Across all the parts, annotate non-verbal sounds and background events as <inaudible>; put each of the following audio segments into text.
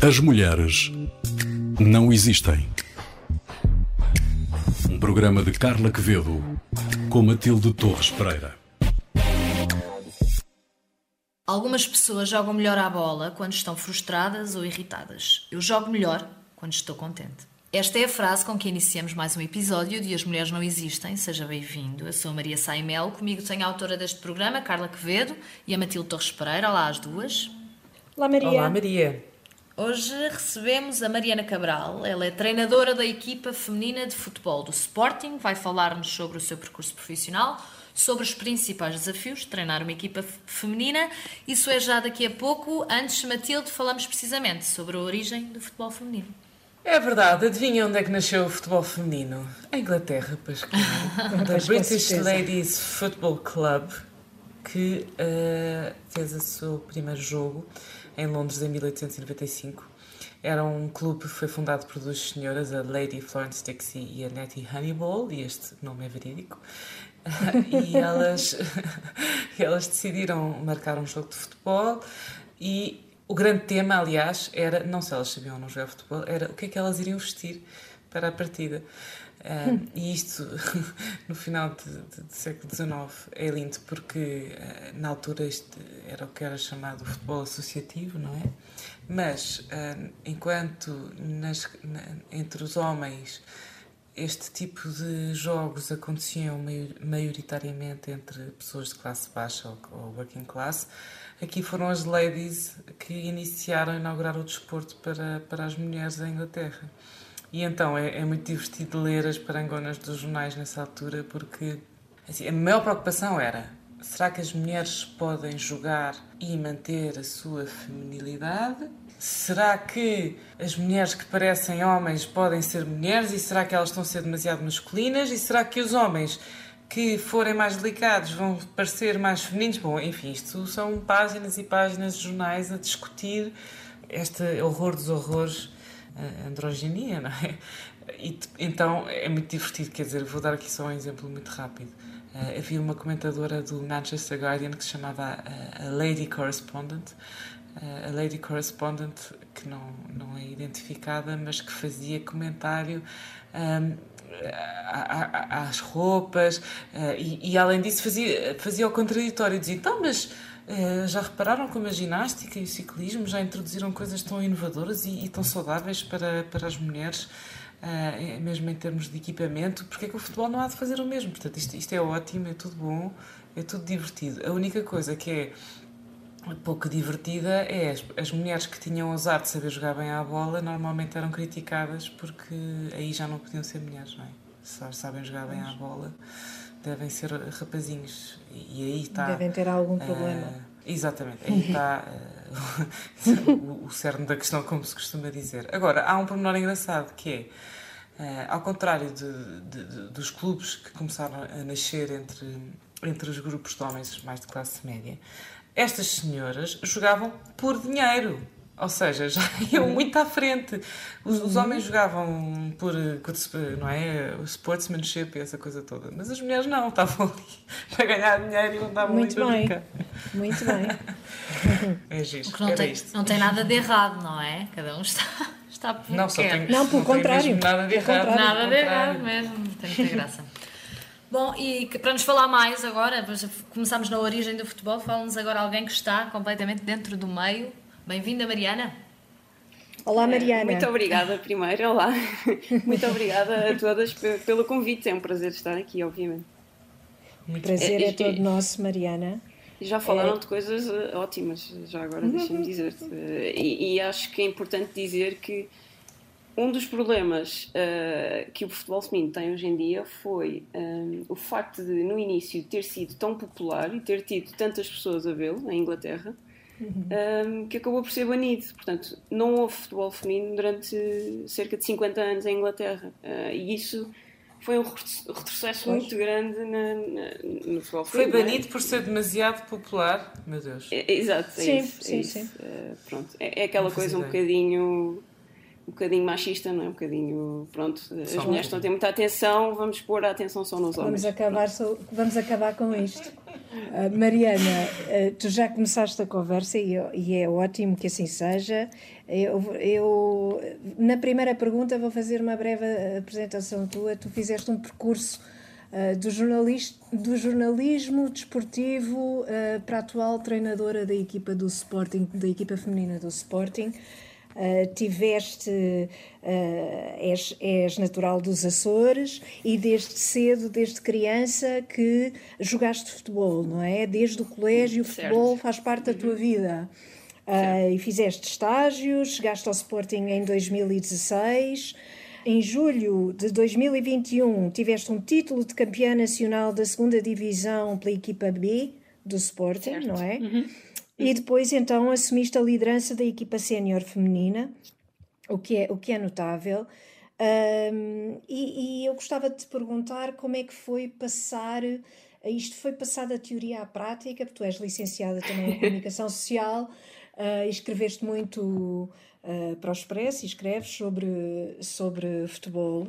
As mulheres não existem. Um programa de Carla Quevedo com Matilde Torres Pereira. Algumas pessoas jogam melhor à bola quando estão frustradas ou irritadas. Eu jogo melhor quando estou contente. Esta é a frase com que iniciamos mais um episódio de As Mulheres Não Existem. Seja bem-vindo. Eu sou a Maria Saimel. Comigo tenho a autora deste programa, Carla Quevedo, e a Matilde Torres Pereira. Olá, as duas. Olá, Maria. Olá, Maria. Hoje recebemos a Mariana Cabral. Ela é treinadora da equipa feminina de futebol do Sporting. Vai falar-nos sobre o seu percurso profissional, sobre os principais desafios de treinar uma equipa feminina. Isso é já daqui a pouco. Antes, Matilde, falamos precisamente sobre a origem do futebol feminino. É verdade, adivinha onde é que nasceu o futebol feminino? Em Inglaterra, pois claro. <laughs> Da British Ladies Football Club, que uh, fez o seu primeiro jogo em Londres em 1895. Era um clube que foi fundado por duas senhoras, a Lady Florence Dixie e a Nettie Honeyball, e este nome é verídico. <laughs> e elas, <laughs> elas decidiram marcar um jogo de futebol e o grande tema, aliás, era, não se elas sabiam ou não jogar futebol, era o que é que elas iriam vestir para a partida. Uh, e isto, <laughs> no final do século XIX, é lindo porque uh, na altura isto era o que era chamado futebol associativo, não é? Mas uh, enquanto nas, na, entre os homens este tipo de jogos aconteciam maioritariamente entre pessoas de classe baixa ou working class, aqui foram as ladies que iniciaram a inaugurar o desporto para, para as mulheres da Inglaterra. E então é, é muito divertido ler as parangonas dos jornais nessa altura, porque assim, a maior preocupação era será que as mulheres podem jogar e manter a sua feminilidade? Será que as mulheres que parecem homens podem ser mulheres e será que elas estão a ser demasiado masculinas? E será que os homens que forem mais delicados vão parecer mais femininos? Bom, enfim, isto são páginas e páginas de jornais a discutir este horror dos horrores androginia, não é? E, então é muito divertido, quer dizer, vou dar aqui só um exemplo muito rápido. Uh, havia uma comentadora do Manchester Guardian que se chamava a, a Lady Correspondent, uh, a Lady Correspondent que não, não é identificada, mas que fazia comentário um, às roupas uh, e, e, além disso fazia, fazia o contraditório, dizia, então, mas já repararam como a ginástica e o ciclismo já introduziram coisas tão inovadoras e, e tão saudáveis para, para as mulheres, uh, mesmo em termos de equipamento? Porque é que o futebol não há de fazer o mesmo? Portanto, isto, isto é ótimo, é tudo bom, é tudo divertido. A única coisa que é pouco divertida é as, as mulheres que tinham ousado de saber jogar bem à bola normalmente eram criticadas porque aí já não podiam ser mulheres, não é? Se sabem jogar bem à bola devem ser rapazinhos. E aí está. Devem ter algum uh, problema. Exatamente, aí <laughs> está uh, <laughs> o, o cerne da questão, como se costuma dizer. Agora, há um pormenor engraçado que é. Uh, ao contrário de, de, de, dos clubes que começaram a nascer entre, entre os grupos de homens mais de classe média, estas senhoras jogavam por dinheiro. Ou seja, já <laughs> iam uhum. muito à frente. Os, os, uhum. homens jogavam por, não é, sportsmanship e essa coisa toda. Mas as mulheres não, estavam ali <laughs> para ganhar dinheiro e não estavam muito, muito bem. Muito <laughs> bem. É giro. não, tem, isto. não tem nada de errado, não é? Cada um está, está por não, só tem, não, pelo contrário. Nada de errado. Nada de errado mesmo. Tem muita graça. Bom, e para nos falar mais agora, começamos na origem do futebol, fala-nos agora alguém que está completamente dentro do meio Bem-vinda, Mariana. Olá, Mariana. Muito obrigada, primeiro. Olá. <laughs> Muito obrigada a todas pelo convite. É um prazer estar aqui, obviamente. O prazer é, é todo nosso, Mariana. Já falaram é... de coisas eh, ótimas, já agora deixa-me dizer. Eh, e, e, acho que é importante dizer que um dos problemas uh, que o futebol feminino tem hoje em dia foi um, o facto de, no início, ter sido tão popular e ter tido tantas pessoas a vê-lo, em Inglaterra, uhum. um, que acabou por ser banido. Portanto, não houve futebol feminino durante cerca de 50 anos em Inglaterra. Uh, e isso foi um retrocesso pois. muito grande na, na, no futebol feminino. Foi é? banido é? por ser demasiado popular, meu Deus. É, exato, é sim, isso. Sim, é sim. Uh, pronto. É, é aquela coisa um bocadinho um bocadinho machista, não é? Um bocadinho, pronto, as mulheres estão a ter muita atenção, vamos pôr a atenção só nos homens. Vamos acabar, vamos acabar com isto. Uh, Mariana, uh, tu já começaste a conversa e, e, é ótimo que assim seja. Eu, eu, na primeira pergunta, vou fazer uma breve apresentação tua. Tu fizeste um percurso uh, do, do jornalismo desportivo para a atual treinadora da equipa do Sporting, da equipa feminina do Sporting. Uh, tiveste, uh, és, és natural dos Açores e desde cedo, desde criança, que jogaste futebol, não é? Desde o colégio, o futebol faz parte da tua vida. Uh, e fizeste estágios, chegaste ao Sporting em 2016. Em julho de 2021, tiveste um título de campeã nacional da segunda divisão pela equipa B do Sporting, certo. não é? Uhum. E depois, então, assumiste a liderança da equipa sénior feminina, o que é, o que é notável. Um, e, e, eu gostava de te perguntar como é que foi passar. Isto foi passado da teoria à prática, porque tu és licenciada também em <laughs> comunicação social uh, escreveste muito uh, para o Expresso e escreves sobre, sobre futebol.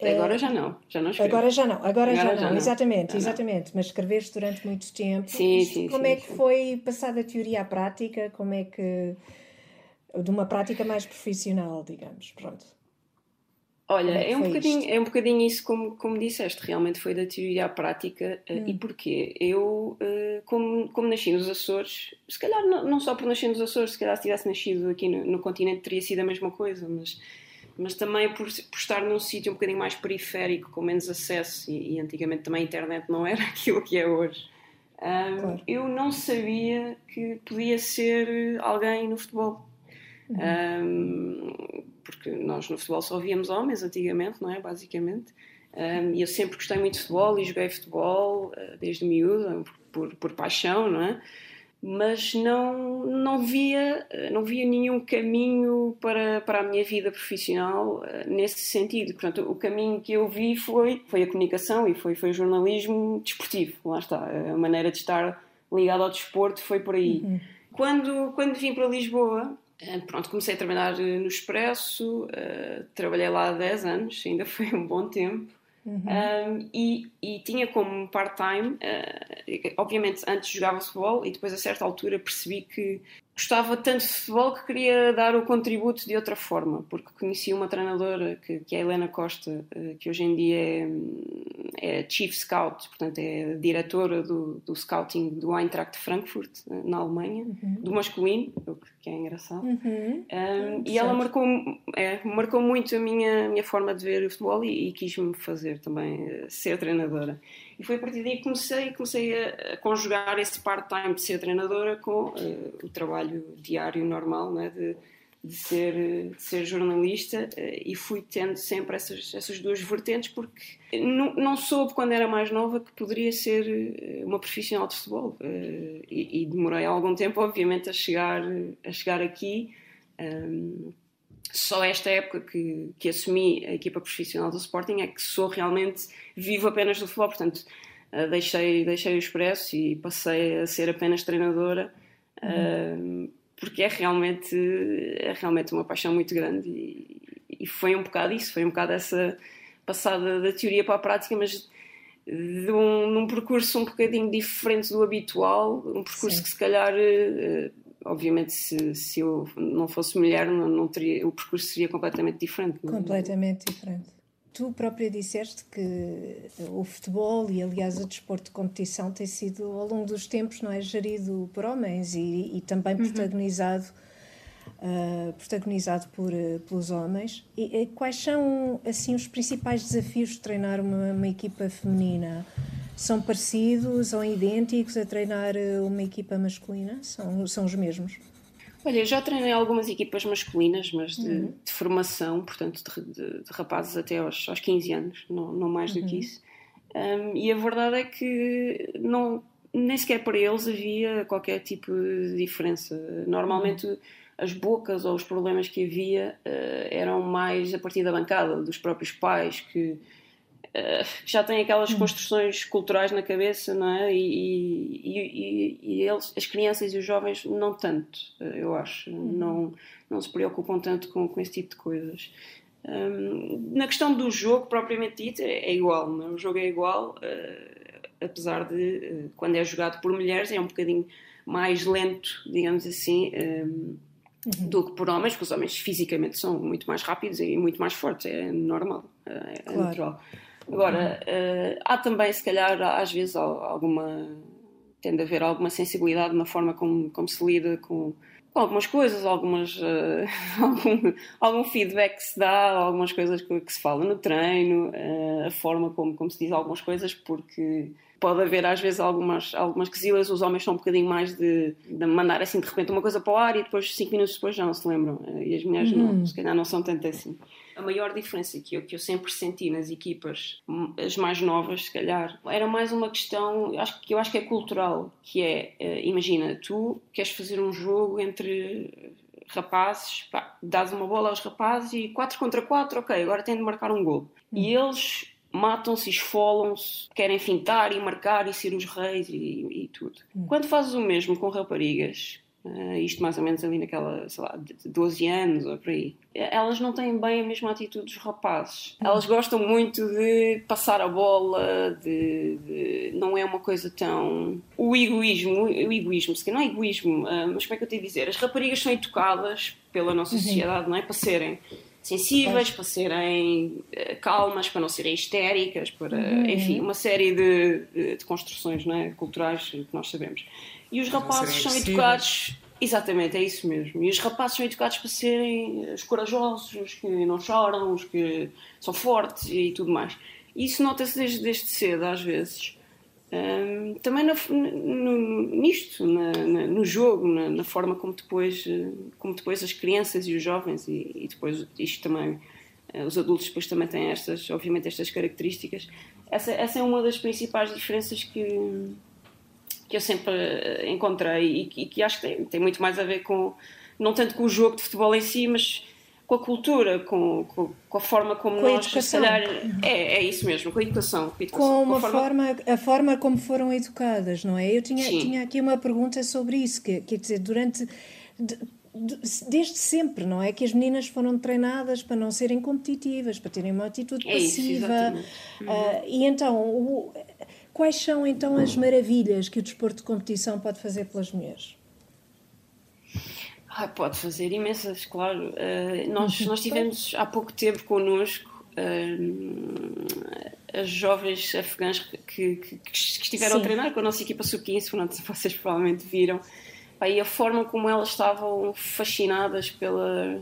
Agora já não, já não escrevo. Agora já não, agora, agora já, já, não, exatamente, já exatamente. Não. Mas escreveste durante muito tempo. Sim, sim, Como sim, é que sim. foi passada a teoria à prática? Como é que. de uma prática mais profissional, digamos, pronto. Olha, é, é, um bocadinho, é um bocadinho isso como, como disseste, realmente foi da teoria à prática. Eh, hum. E porquê? Eu, eh, como, como nasci nos Açores, se calhar não, não só por nascer nos Açores, se calhar se tivesse nascido aqui no, no continente teria sido a mesma coisa, mas mas também por, por estar num sítio um bocadinho mais periférico, com menos acesso, e, e, antigamente também a internet não era <laughs> aquilo que é hoje. Um, claro. Eu não sabia que podia ser alguém no futebol. Uhum. Um, porque nós no futebol só víamos homens antigamente, não é? Basicamente. Um, e eu sempre gostei muito de futebol e joguei futebol uh, desde miúda, por, por paixão, não é? Mas não, não, via, não via nenhum caminho para, para a minha vida profissional eh, nesse sentido. Portanto, o caminho que eu vi foi, foi a comunicação e foi, foi o jornalismo desportivo. Lá está, a maneira de estar ligado ao desporto foi por aí. Uhum. Quando, quando vim para Lisboa, eh, pronto, comecei a trabalhar eh, no Expresso, uh, trabalhei lá há 10 anos, ainda foi um bom tempo. Uhum. Um, e, e, tinha como part-time, uh, obviamente antes jogava futebol e depois a certa altura percebi que gostava tanto de futebol que queria dar o contributo de outra forma, porque conheci uma treinadora que, que é a Helena Costa, uh, que hoje em dia é, é, Chief Scout, portanto é diretora do, do scouting do Eintracht Frankfurt, uh, na Alemanha, uhum. do masculino, o que é engraçado. Uhum. Um, e ela marcou, é, marcou muito a minha, minha forma de ver o futebol e, e quis-me fazer também uh, ser treinadora. E foi a partir daí que comecei, comecei a, conjugar esse part-time de ser treinadora com uh, o trabalho diário normal né, de, de, ser, de ser jornalista uh, e fui tendo sempre essas, essas duas vertentes porque não, não soube quando era mais nova que poderia ser eh, uma profissional de futebol uh, e, e, demorei algum tempo obviamente a chegar, a chegar aqui um, só esta época que, que assumi a equipa profissional do Sporting é que sou realmente vivo apenas do futebol, portanto uh, deixei, deixei o Expresso e passei a ser apenas treinadora uhum. uh, porque é realmente, é realmente uma paixão muito grande e, e, foi um bocado isso, foi um bocado essa passada da teoria para a prática, mas de um, num percurso um bocadinho diferente do habitual, um percurso Sim. que se calhar uh, obviamente se, se eu não fosse mulher não, não teria, o percurso seria completamente diferente. Não? É? Completamente diferente. Tu própria disseste que o futebol e aliás o desporto de competição tem sido ao longo dos tempos não é gerido por homens e, e também uhum. protagonizado uh, protagonizado por uh, pelos homens. E, e, quais são assim os principais desafios de treinar uma, uma equipa feminina? São parecidos ou idênticos a treinar eh, uma equipa masculina? São, são os mesmos? Olha, já treinei algumas equipas masculinas, mas de, uhum. de formação, portanto, de, de, de, rapazes até aos, aos 15 anos, não, não mais do uhum. que isso. Um, e a verdade é que não, nem sequer para eles havia qualquer tipo de diferença. Normalmente uhum. as bocas ou os problemas que havia uh, eram mais a partir da bancada, dos próprios pais que já têm aquelas hum. construções culturais na cabeça, não é? E, e, e, eles, as crianças e os jovens, não tanto, eu acho. Hum. Não, não se preocupam tanto com, com esse tipo de coisas. Um, na questão do jogo, propriamente dito, é, é igual, não? É? o jogo é igual, uh, apesar de, uh, quando é jogado por mulheres, é um bocadinho mais lento, digamos assim. Um, uhum. do que por homens, porque os homens fisicamente são muito mais rápidos e muito mais fortes, é normal, é, claro. natural. Agora, uh, há também, se calhar, às vezes alguma. tende a haver alguma sensibilidade na forma como, como se lida com, com algumas coisas, algumas, uh, <laughs> algum, algum feedback que se dá, algumas coisas que, que se fala no treino, uh, a forma como, como se diz algumas coisas, porque pode haver às vezes algumas, algumas quesilas, os homens são um bocadinho mais de, de, mandar assim de repente uma coisa para o ar e depois cinco minutos depois já não se lembram. E as mulheres uhum. não, se calhar não são tanto assim. A maior diferença que eu, que eu sempre senti nas equipas, as mais novas, se calhar, era mais uma questão, acho, que eu acho que é cultural, que é, uh, imagina, tu queres fazer um jogo entre rapazes, pá, dás uma bola aos rapazes e 4 contra 4, ok, agora tem de marcar um gol. E eles matam-se, esfolam-se, querem fintar e marcar e ser os reis e, e tudo. Hum. Quando fazes o mesmo com raparigas, uh, isto mais ou menos ali naquela, sei lá, de 12 anos ou por aí, elas não têm bem a mesma atitude dos rapazes. Elas gostam muito de passar a bola, de, de não é uma coisa tão. O egoísmo, o egoísmo, se não é egoísmo, uh, mas como é que eu tenho a dizer? As raparigas são educadas pela nossa uhum. sociedade, não é? Para serem sensíveis, para serem eh, calmas, para não serem histéricas, para, uhum. enfim, uma série de, de, de, construções não é? culturais que nós sabemos. E os rapazes são educados. Exatamente, é isso mesmo. E os rapazes são educados para serem os corajosos, os que não choram, os que são fortes e tudo mais. E isso nota-se desde, desde cedo, às vezes. Um, também no, no, nisto, na, na, no jogo, na, na, forma como depois, como depois as crianças e os jovens, e, e depois isto também, uh, os adultos depois também têm estas, obviamente, estas características. Essa, essa é uma das principais diferenças que, que eu sempre encontrei e, e que acho que tem, tem muito mais a ver com, não tanto com o jogo de futebol em si, mas com a cultura, com, com, com a forma como com nós, a educação. calhar, é, é isso mesmo, com a educação. Com a, educação, com a forma... forma... a forma como foram educadas, não é? Eu tinha, tinha aqui uma pergunta sobre isso, que, quer dizer, durante... De, desde sempre, não é? Que as meninas foram treinadas para não serem competitivas, para terem uma atitude é passiva. Isso, uh, e então, o, quais são então as maravilhas que o desporto de competição pode fazer pelas mulheres? Ah, pode fazer imensas, claro. Uh, nós, nós tivemos há pouco tempo connosco uh, as jovens afegãs que, que, que estiveram Sim. a treinar com a nossa equipa sub-15, vocês provavelmente viram. e a forma como elas estavam fascinadas pela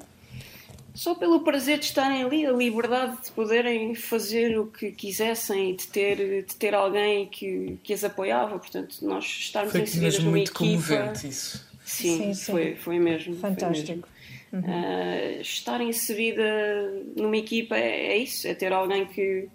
só pelo prazer de estarem ali, a liberdade de poderem fazer o que quisessem e de ter, de ter alguém que, que as apoiava. Portanto, nós estarmos Foi inseridas numa muito equipa... comovente isso. Sim, sim, sim. Foi, foi mesmo. Fantástico. Foi mesmo. Uhum. Uh, estar inserida numa equipa é, é, isso, é ter alguém que,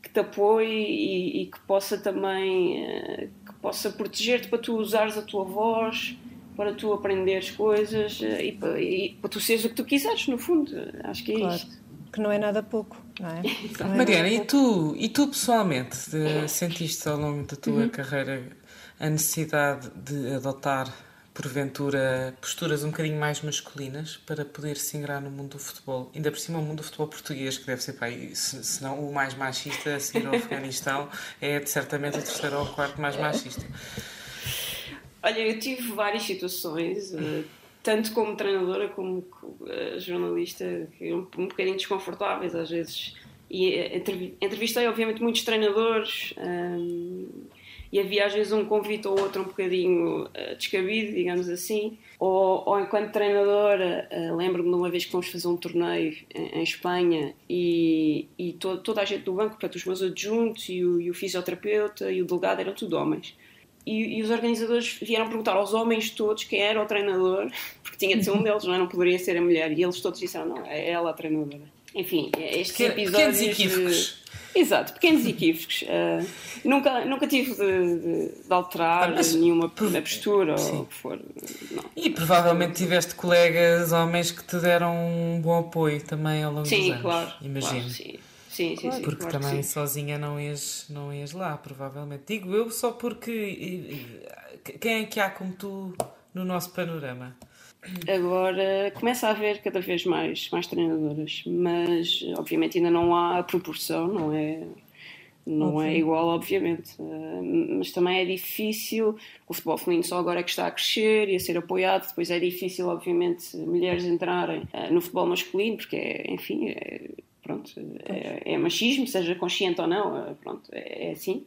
que te apoie e, e que possa também uh, que possa proteger-te para tu usares a tua voz, para tu aprenderes coisas uh, e, para, e, para, tu seres o que tu quiseres, no fundo. Acho que é claro. isto. Que não é nada pouco, não é? <laughs> Não é Mariana, e tu, e tu pessoalmente sentiste ao longo da tua uhum. carreira a necessidade de adotar porventura, posturas um bocadinho mais masculinas para poder se ingrar no mundo do futebol. Ainda por cima, o mundo do futebol português, que deve ser, pá, se, se não o mais machista a seguir ao <laughs> Afeganistão, é certamente o terceiro ou o quarto mais machista. Olha, eu tive várias situações, uh, tanto como treinadora como uh, jornalista, um, um bocadinho desconfortáveis às vezes. E uh, entrevistei, obviamente, muitos treinadores. Um, e havia às vezes um convite ou outro um bocadinho descabido, digamos assim. Ou, ou enquanto treinadora, lembro-me de uma vez que fomos fazer um torneio em, em Espanha e, e to, toda a gente do banco, portanto, os meus adjuntos e o, e o fisioterapeuta e o delegado eram tudo homens. E, e, os organizadores vieram perguntar aos homens todos quem era o treinador, <laughs> porque tinha de ser um deles, não, é? não poderia ser a mulher. E eles todos disseram: não, é ela a treinadora. Enfim, estes que, episódios. equívocos. Exato, pequenos equívocos. Uh, <laughs> nunca, nunca tive de, de, de alterar ah, nenhuma postura sim. ou o que for. Não. E provavelmente tiveste colegas homens que te deram um bom apoio também ao longo sim, dos anos. Claro, imagino. Claro, sim. Sim, sim, sim. Porque claro também sozinha não ias, não ias lá, provavelmente. Digo eu só porque quem é que há como tu no nosso panorama? Agora começa a haver cada vez mais, mais treinadoras, mas obviamente ainda não há a proporção, não é? Não é igual, obviamente, uh, mas também é difícil. O futebol feminino só agora é que está a crescer e a ser apoiado. Depois é difícil, obviamente, mulheres entrarem uh, no futebol masculino, porque, é, enfim, é, pronto, é, é, machismo, seja consciente ou não, pronto, é, é assim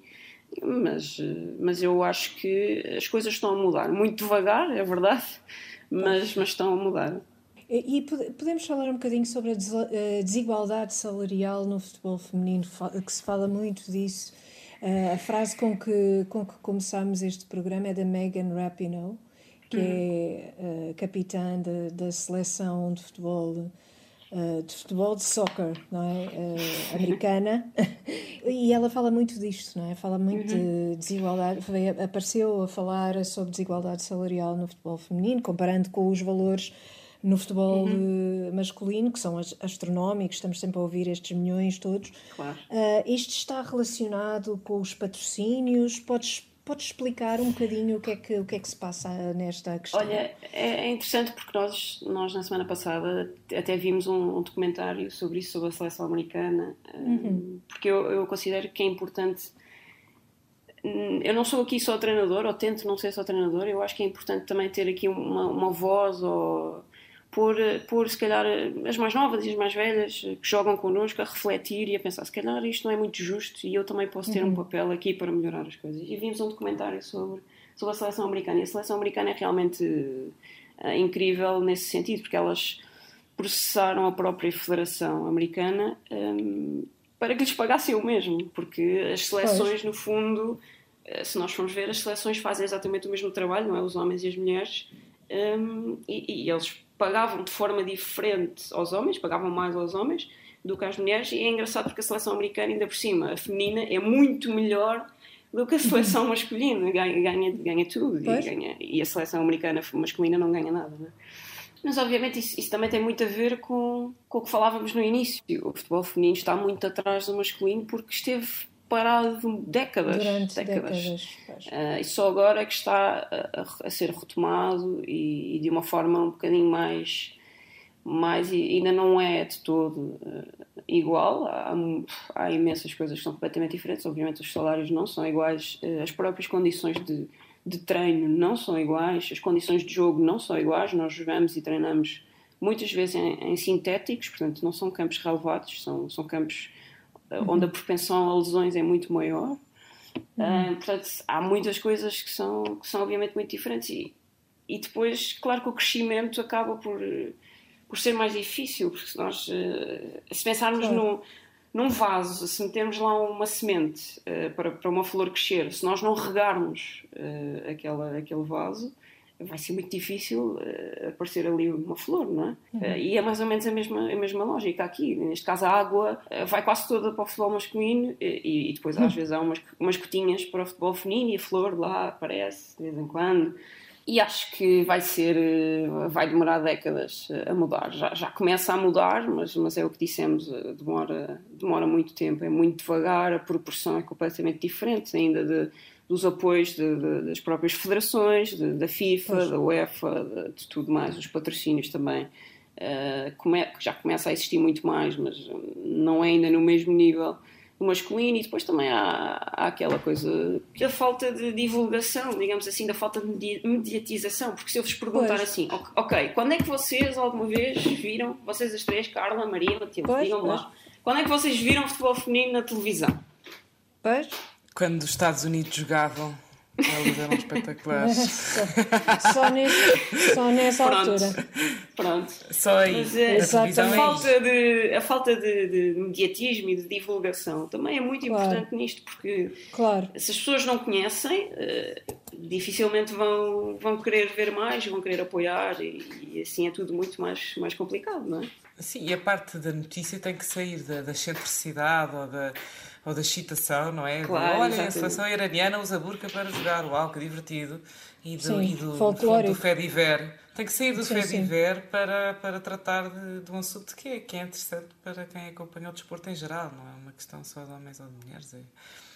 mas, mas eu acho que as coisas estão a mudar. Muito devagar, é verdade, mas, mas estão a mudar. E podemos falar um bocadinho sobre a desigualdade salarial no futebol feminino, que se fala muito disso. A frase com que, com que começámos este programa é da Megan Rapinoe, que uhum. é a capitã da seleção de futebol uh, de futebol, de soccer, não é? Uh, americana. <laughs> e ela fala muito disto, não é? Fala muito uhum. de desigualdade. Apareceu a falar sobre desigualdade salarial no futebol feminino, comparando com os valores no futebol uhum. masculino, que são astronómicos, estamos sempre a ouvir estes milhões todos. Claro. Uh, isto está relacionado com os patrocínios? Podes Podes explicar um bocadinho o que é que, o que, é que se passa nesta questão? Olha, é, é interessante porque nós, nós na semana passada até vimos um, um documentário sobre isso, sobre a seleção americana, uhum. porque eu, eu considero que é importante. Hum, eu não sou aqui só treinador, ou tento não ser só treinador, eu acho que é importante também ter aqui uma, uma voz ou por, por se calhar as mais novas e as mais velhas que jogam connosco a refletir e a pensar se calhar isto não é muito justo e eu também posso ter uhum. um papel aqui para melhorar as coisas. E vimos um documentário sobre, sobre a seleção americana e a seleção americana é realmente uh, incrível nesse sentido porque elas processaram a própria Federação Americana um, para que lhes pagassem o mesmo, porque as seleções, pois. no fundo, eh, se nós formos ver, as seleções fazem exatamente o mesmo trabalho, não é? Os homens e as mulheres, um, e, e eles pagavam de forma diferente aos homens, pagavam mais aos homens do que às mulheres, e é engraçado porque a seleção americana, ainda por cima, a feminina, é muito melhor do que a seleção <laughs> masculina, ganha, ganha, ganha tudo, e, ganha, e, a seleção americana masculina não ganha nada. Né? Mas obviamente isso, isso, também tem muito a ver com, com o que falávamos no início. O futebol feminino está muito atrás do masculino porque esteve parado décadas. Durante décadas. décadas uh, e só agora é que está a, a ser retomado e, e, de uma forma um bocadinho mais. mais ainda não é de todo uh, igual. Há, há, imensas coisas que são completamente diferentes. Obviamente, os salários não são iguais, uh, as próprias condições de, de treino não são iguais, as condições de jogo não são iguais. Nós jogamos e treinamos muitas vezes em, em sintéticos, portanto, não são campos relevados, são, são campos. Onde a propensão a lesões é muito maior. Uhum. Uh, portanto, há muitas coisas que são, que são obviamente muito diferentes. E, e depois, claro que o crescimento acaba por, por ser mais difícil, porque se nós uh, se pensarmos claro. num, num vaso, se metermos lá uma semente uh, para, para uma flor crescer, se nós não regarmos aquela, aquele vaso, vai ser muito difícil uh, aparecer ali uma flor, não é? Uhum. Uh, e é mais ou menos a mesma, a mesma lógica aqui. Neste caso, a água uh, vai quase toda para o futebol masculino e, e depois, uhum. às vezes, há umas, umas cotinhas para o futebol feminino e a flor lá aparece de vez em quando. E acho que vai ser, vai demorar décadas a mudar. Já, já começa a mudar, mas, mas é o que dissemos, demora, demora muito tempo, é muito devagar, a proporção é completamente diferente ainda de dos apoios de, de, das próprias federações, de, da FIFA, pois. da UEFA, de, tudo mais, os patrocínios também. Uh, come, já começa a existir muito mais, mas não é ainda no mesmo nível do masculino. E depois também há, há aquela coisa da falta de divulgação, digamos assim, da falta de mediatização. Porque se eu vos perguntar pois. assim, ok, quando é que vocês alguma vez viram, vocês as três, Carla, Maria, Matilde, digam lá, quando é que vocês viram futebol feminino na televisão? Pois. Quando os Estados Unidos jogavam, elas eram espetaculares. só, só, nesse, só nessa Pronto. altura. Pronto. Só aí. Mas, é, a, falta de, a falta de, de, mediatismo e de divulgação também é muito claro. importante nisto, porque claro. se as pessoas não conhecem, uh, dificilmente vão, vão querer ver mais, vão querer apoiar, e, e, assim é tudo muito mais, mais complicado, não é? Sim, e a parte da notícia tem que sair da, da excentricidade ou da ou da excitação, não é? Claro, Olha, exatamente. a seleção iraniana usa burca para jogar, uau, que divertido. E do, Sim, e do, do, Fediver, tem que sair do ver para, para tratar de, de, um assunto que é, que é interessante para quem acompanha o desporto em geral, não é uma questão só de homens ou de mulheres. É,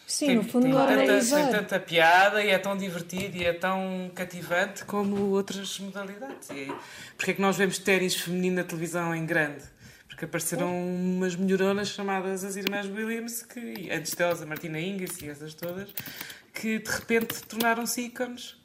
Sim, tem, no fundo, tem tanta, tem tanta piada e é tão divertido e é tão cativante como outras modalidades. E porque é que nós vemos ténis feminino na televisão em grande? Porque apareceram umas melhoronas chamadas as Irmãs Williams, que antes delas a Martina Hingis e essas todas, que de repente tornaram-se ícones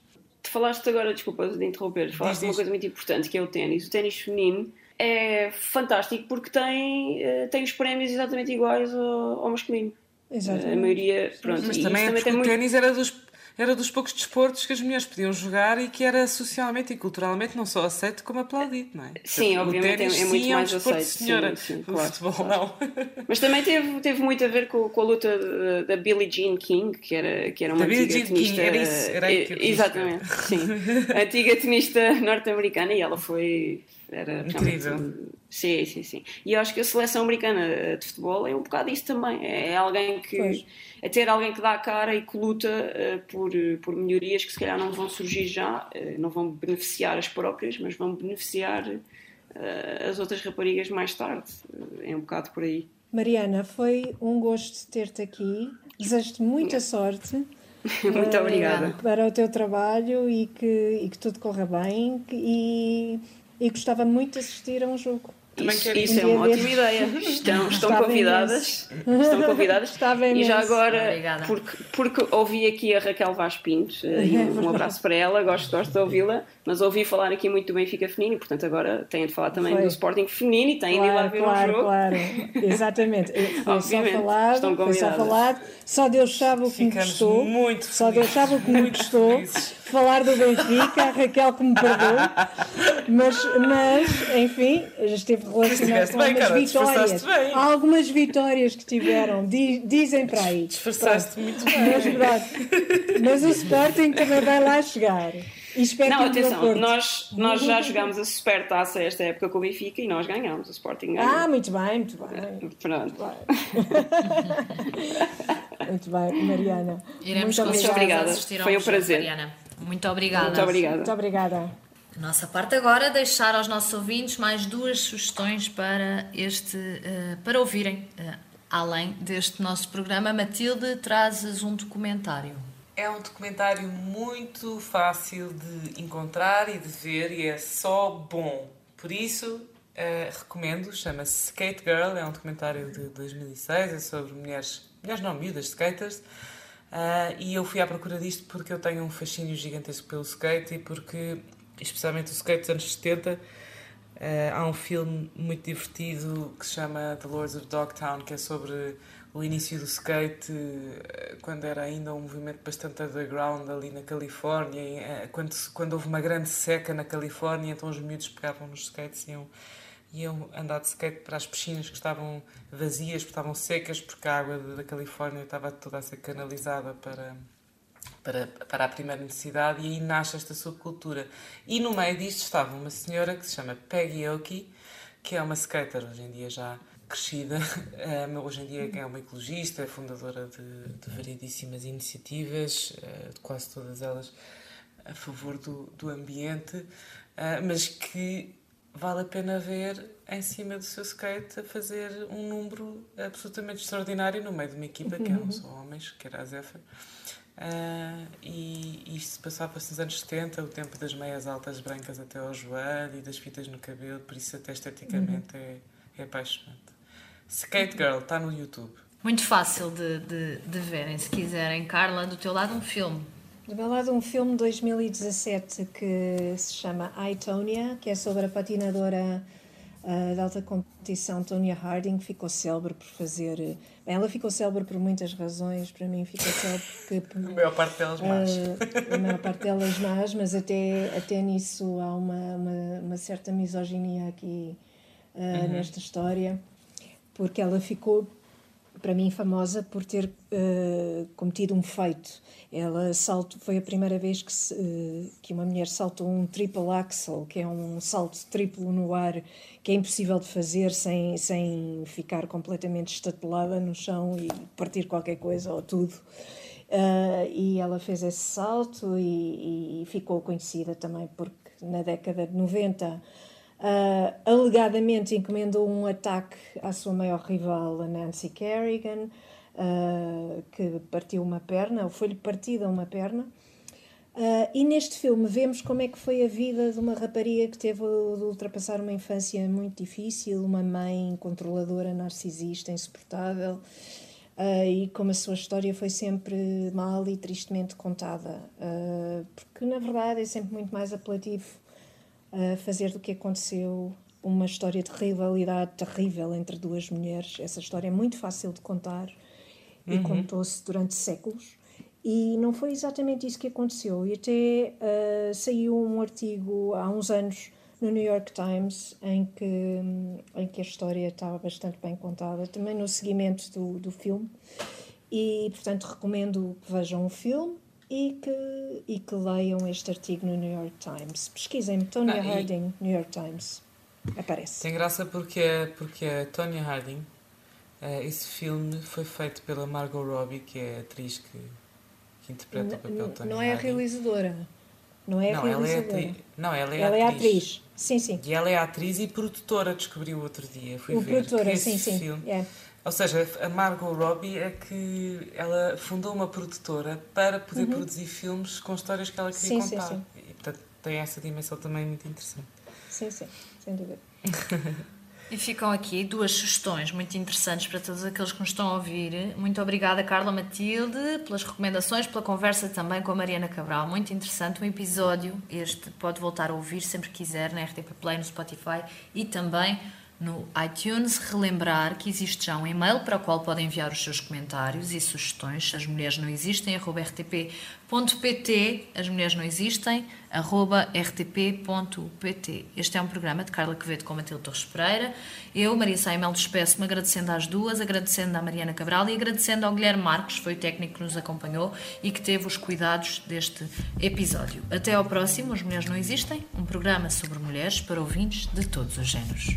Tu falaste agora, desculpa de interromper, falaste de uma coisa muito importante que é o ténis. O ténis feminino é fantástico porque tem, eh, tem os prémios exatamente iguais ao, ao masculino. Exatamente. A maioria, pronto. Mas também, é porque o muito... ténis era dos era dos poucos desportos que as mulheres podiam jogar e que era socialmente e culturalmente não só aceito como aplaudido, não é? Sim, o obviamente ténis, é, é muito sim, mais é um aceito. Senhora, sim, sim, claro, futebol claro. não. Mas também teve, teve muito a ver com, com a luta da Billie Jean King, que era, que era uma da antiga Billie tenista. King, era isso, era eu Exatamente, sim. <laughs> antiga tenista norte-americana e ela foi era Incrível. Sim, sim, sim. E eu acho que a seleção americana de futebol é um bocado isso também. É alguém que. Pois. É ter alguém que dá a cara e que luta uh, por, por melhorias que se calhar não vão surgir já, uh, não vão beneficiar as próprias, mas vão beneficiar uh, as outras raparigas mais tarde. é um bocado por aí. Mariana, foi um gosto ter-te aqui. Desejo-te muita sorte. <laughs> Muito obrigada. Para o teu trabalho e que, e que tudo corra bem. E e gostava muito de assistir a um jogo. Também isso, isso é uma ótima ideia. <laughs> Estão, estão convidadas. Estão convidadas. <laughs> e já agora, porque, porque ouvi aqui a Raquel Vaz Pintos, eh, e um abraço para ela, gosto, gosto de ouvi-la, mas ouvi falar aqui muito do Benfica Feminino, portanto agora têm de falar também Foi. do Sporting Feminino e têm claro, de ir lá ver claro, um jogo. Claro, exatamente. Foi só falado, foi só falado, só Deus sabe o que Ficamos me custou. Muito só Deus sabe o que me custou falar do Benfica, a Raquel que me perdoou, mas, mas enfim, esteve relacionado com algumas cara, vitórias. Há algumas vitórias que tiveram, dizem para aí. Disfarçaste muito bem. Mas, mas o Sporting também vai lá chegar. Não, atenção, nós, nós já jogámos a Supertaça esta época com o Benfica e nós ganhámos, o Sporting ganhou. Ah, muito bem, muito bem. Pronto. Muito bem, Mariana. Iremos muito obrigada. Foi um prazer. Mariana. Muito obrigada. Muito obrigada. Muito obrigada. Nossa parte agora deixar aos nossos ouvintes mais duas sugestões para este uh, para ouvirem uh, além deste nosso programa. Matilde, trazes um documentário. É um documentário muito fácil de encontrar e de ver e é só bom. Por isso, uh, recomendo. Chama-se Skate Girl. É um documentário de 2006. É sobre mulheres, mulheres não, miúdas skaters. Uh, e eu fui à procura disto porque eu tenho um fascínio gigantesco pelo skate e porque, especialmente o skate dos anos 70, uh, ah, há um filme muito divertido que se chama The Lords of Dogtown, que é sobre o início do skate, eh, quando era ainda um movimento bastante underground ali na Califórnia, eh, quando, quando houve uma grande seca na Califórnia, então os miúdos pegavam nos skates e iam, iam andar de skate para as piscinas que estavam vazias, porque estavam secas, porque a água da Califórnia estava toda a ser canalizada para, para, para a primeira necessidade, e aí nasce esta subcultura. E no meio disto estava uma senhora que se chama Peggy Oki, que é uma skater hoje em dia já crescida. <laughs> Um, hoje em dia é uma ecologista, é fundadora de, de variedíssimas iniciativas, uh, de quase todas elas a favor do, do ambiente, uh, mas que vale a pena ver em cima do seu skate a fazer um número absolutamente extraordinário no meio de uma equipa que eram só homens, que era a Zephyr. Uh, e isto passava-se nos anos 70, o tempo das meias altas brancas até ao joelho e das fitas no cabelo, por isso até esteticamente uhum. é, é apaixonante. Skate Girl, está no YouTube. Muito fácil de, de, de verem, se quiserem. Carla, do teu lado, um filme. Do meu lado, um filme de 2017 que se chama I, Tonya, que é sobre a patinadora uh, de alta competição Tonya Harding, ficou célebre por fazer. Bem, ela ficou célebre por muitas razões, para mim ficou célebre porque. <laughs> a maior parte delas más. Uh, a maior parte delas más, mas até, até nisso há uma, uma, uma certa misoginia aqui uh, uhum. nesta história porque ela ficou para mim famosa por ter uh, cometido um feito. Ela salto, foi a primeira vez que, se, uh, que uma mulher saltou um triple axel, que é um salto triplo no ar, que é impossível de fazer sem, sem ficar completamente estatelada no chão e partir qualquer coisa ou tudo. Uh, e ela fez esse salto e, e ficou conhecida também porque na década de 90, uh, alegadamente encomendou um ataque à sua maior rival, a Nancy Kerrigan, uh, que partiu uma perna, ou foi-lhe partida uma perna. Uh, e neste filme vemos como é que foi a vida de uma rapariga que teve de ultrapassar uma infância muito difícil, uma mãe controladora, narcisista, insuportável, e como a sua história foi sempre mal e tristemente contada. Porque, na verdade, é sempre muito mais apelativo fazer do que aconteceu uma história de rivalidade terrível entre duas mulheres. Essa história é muito fácil de contar uhum. e contou-se durante séculos. E não foi exatamente isso que aconteceu. E até uh, saiu um artigo há uns anos no New York Times em que, em que a história estava bastante bem contada, também no seguimento do, do filme. E, portanto, recomendo que vejam o filme e que, e que leiam este artigo no New York Times. Pesquisem Tonya ah, Harding, New York Times. Aparece. Tem graça porque, porque a Tonya Harding, uh, esse filme foi feito pela Margot Robbie, que é a atriz que que interpreta o papel de Tony Não é a realizadora. Não é a não, realizadora. Ela é. Não, ela é ela atriz. é atriz. Sim, sim. E ela é atriz e produtora, descobriu outro dia. Fui o ver produtora, sim, sim. Filme... Ou seja, a Margot Robbie é que ela fundou uma produtora para poder uhum. produzir filmes com histórias que ela queria sim, contar. Sim, sim. E portanto tem essa dimensão também muito interessante. Sim, sim, sem dúvida. E ficam aqui duas sugestões muito interessantes para todos aqueles que nos estão a ouvir. Muito obrigada, Carla Matilde, pelas recomendações, pela conversa também com a Mariana Cabral. Muito interessante. Um episódio, este pode voltar a ouvir sempre que quiser na RTP Play, no Spotify e também no iTunes. Relembrar que existe já um e-mail para o qual podem enviar os seus comentários e sugestões. As mulheres não existem, rtp.pt. As mulheres não existem arroba rtp.pt. Este é um programa de Carla Quevedo com Matilde Torres Pereira. Eu, Maria Saimel, despeço-me agradecendo às duas, agradecendo à Mariana Cabral e agradecendo ao Guilherme Marcos, foi o técnico que nos acompanhou e que teve os cuidados deste episódio. Até ao próximo, As Mulheres Não Existem, um programa sobre mulheres para ouvintes de todos os géneros.